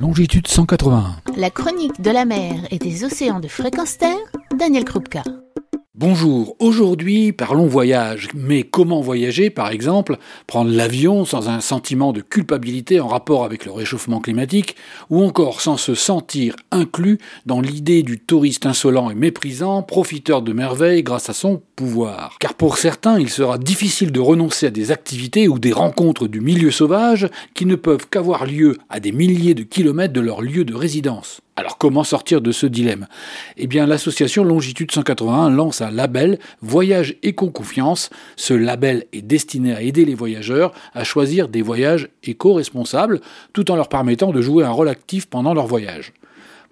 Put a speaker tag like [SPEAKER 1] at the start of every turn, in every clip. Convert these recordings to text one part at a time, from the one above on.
[SPEAKER 1] longitude 181.
[SPEAKER 2] La chronique de la mer et des océans de fréquence terre, Daniel Krupka.
[SPEAKER 1] Bonjour, aujourd'hui parlons voyage. Mais comment voyager par exemple Prendre l'avion sans un sentiment de culpabilité en rapport avec le réchauffement climatique ou encore sans se sentir inclus dans l'idée du touriste insolent et méprisant, profiteur de merveilles grâce à son pouvoir? Car pour certains, il sera difficile de renoncer à des activités ou des rencontres du milieu sauvage qui ne peuvent qu'avoir lieu à des milliers de kilomètres de leur lieu de résidence. Alors comment sortir de ce dilemme? Eh bien l'association Longitude 181 lance un label Voyage éco-confiance. Ce label est destiné à aider les voyageurs à choisir des voyages éco-responsables tout en leur permettant de jouer un rôle actif pendant leur voyage.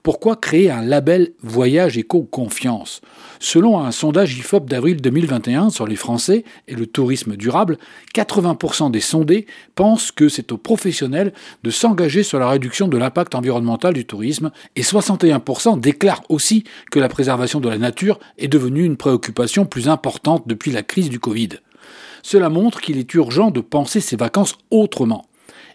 [SPEAKER 1] Pourquoi créer un label Voyage Éco-Confiance Selon un sondage IFOP d'avril 2021 sur les Français et le tourisme durable, 80% des sondés pensent que c'est aux professionnels de s'engager sur la réduction de l'impact environnemental du tourisme et 61% déclarent aussi que la préservation de la nature est devenue une préoccupation plus importante depuis la crise du Covid. Cela montre qu'il est urgent de penser ses vacances autrement.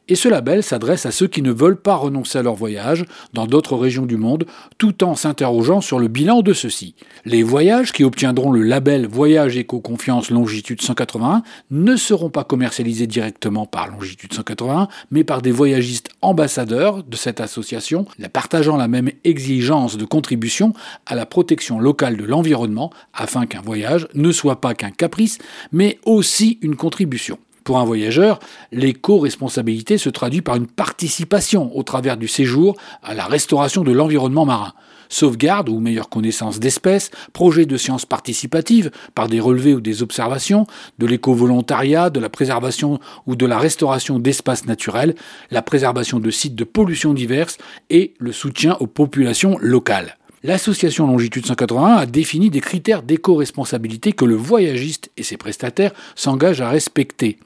[SPEAKER 1] Et ce label s'adresse à ceux qui ne veulent pas renoncer à leur voyage dans d'autres régions du monde, tout en s'interrogeant sur le bilan de ceux-ci. Les voyages qui obtiendront le label Voyage Éco-Confiance Longitude 181 ne seront pas commercialisés directement par Longitude 181, mais par des voyagistes ambassadeurs de cette association, partageant la même exigence de contribution à la protection locale de l'environnement, afin qu'un voyage ne soit pas qu'un caprice, mais aussi une contribution. Pour un voyageur, l'éco-responsabilité se traduit par une participation au travers du séjour à la restauration de l'environnement marin. Sauvegarde ou meilleure connaissance d'espèces, projets de sciences participatives par des relevés ou des observations, de l'éco-volontariat, de la préservation ou de la restauration d'espaces naturels, la préservation de sites de pollution diverses et le soutien aux populations locales. L'association Longitude 181 a défini des critères d'éco-responsabilité que le voyagiste et ses prestataires s'engagent à respecter.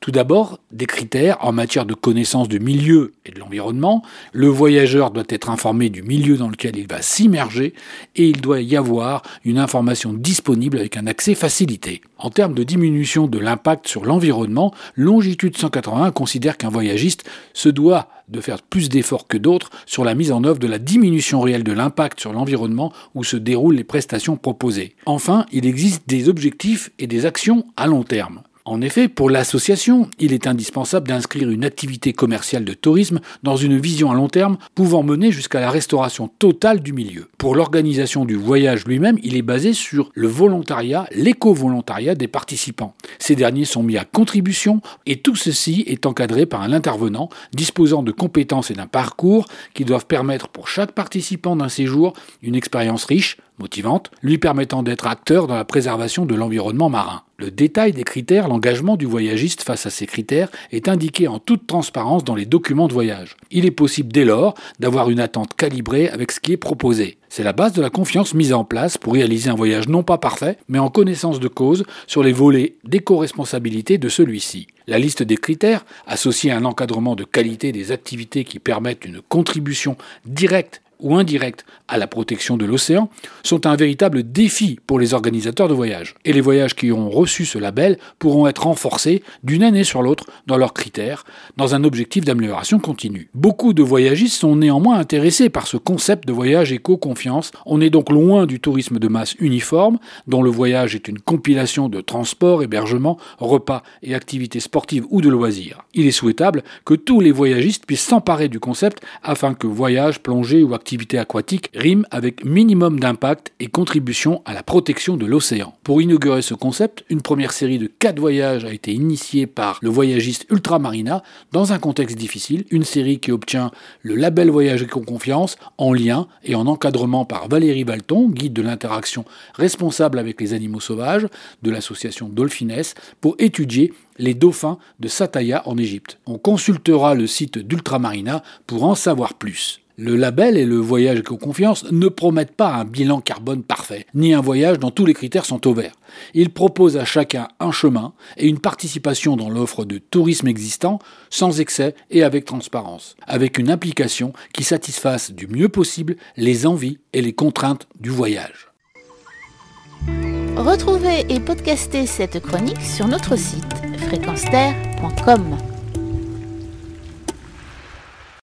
[SPEAKER 1] Tout d'abord, des critères en matière de connaissance du milieu et de l'environnement. Le voyageur doit être informé du milieu dans lequel il va s'immerger et il doit y avoir une information disponible avec un accès facilité. En termes de diminution de l'impact sur l'environnement, Longitude 181 considère qu'un voyagiste se doit de faire plus d'efforts que d'autres sur la mise en œuvre de la diminution réelle de l'impact sur l'environnement où se déroulent les prestations proposées. Enfin, il existe des objectifs et des actions à long terme. En effet, pour l'association, il est indispensable d'inscrire une activité commerciale de tourisme dans une vision à long terme pouvant mener jusqu'à la restauration totale du milieu. Pour l'organisation du voyage lui-même, il est basé sur le volontariat, l'éco-volontariat des participants. Ces derniers sont mis à contribution et tout ceci est encadré par un intervenant disposant de compétences et d'un parcours qui doivent permettre pour chaque participant d'un séjour une expérience riche, motivante, lui permettant d'être acteur dans la préservation de l'environnement marin. Le détail des critères, l'engagement du voyagiste face à ces critères est indiqué en toute transparence dans les documents de voyage. Il est possible dès lors d'avoir une attente calibrée avec ce qui est proposé. C'est la base de la confiance mise en place pour réaliser un voyage non pas parfait, mais en connaissance de cause sur les volets d'éco-responsabilité de celui-ci. La liste des critères, associée à un encadrement de qualité des activités qui permettent une contribution directe ou indirectes à la protection de l'océan sont un véritable défi pour les organisateurs de voyages. Et les voyages qui ont reçu ce label pourront être renforcés d'une année sur l'autre dans leurs critères, dans un objectif d'amélioration continue. Beaucoup de voyagistes sont néanmoins intéressés par ce concept de voyage éco-confiance. On est donc loin du tourisme de masse uniforme, dont le voyage est une compilation de transport, hébergement, repas et activités sportives ou de loisirs. Il est souhaitable que tous les voyagistes puissent s'emparer du concept afin que voyage, plongée ou activité activité aquatique rime avec minimum d'impact et contribution à la protection de l'océan. Pour inaugurer ce concept, une première série de 4 voyages a été initiée par le voyagiste Ultramarina dans un contexte difficile, une série qui obtient le label Voyage et Confiance en lien et en encadrement par Valérie Valton, guide de l'interaction responsable avec les animaux sauvages de l'association Dolphines, pour étudier les dauphins de Sataya en Égypte. On consultera le site d'Ultramarina pour en savoir plus. Le label et le voyage éco-confiance ne promettent pas un bilan carbone parfait, ni un voyage dont tous les critères sont au vert. Ils proposent à chacun un chemin et une participation dans l'offre de tourisme existant, sans excès et avec transparence, avec une implication qui satisfasse du mieux possible les envies et les contraintes du voyage.
[SPEAKER 2] Retrouvez et podcastez cette chronique sur notre site fréquence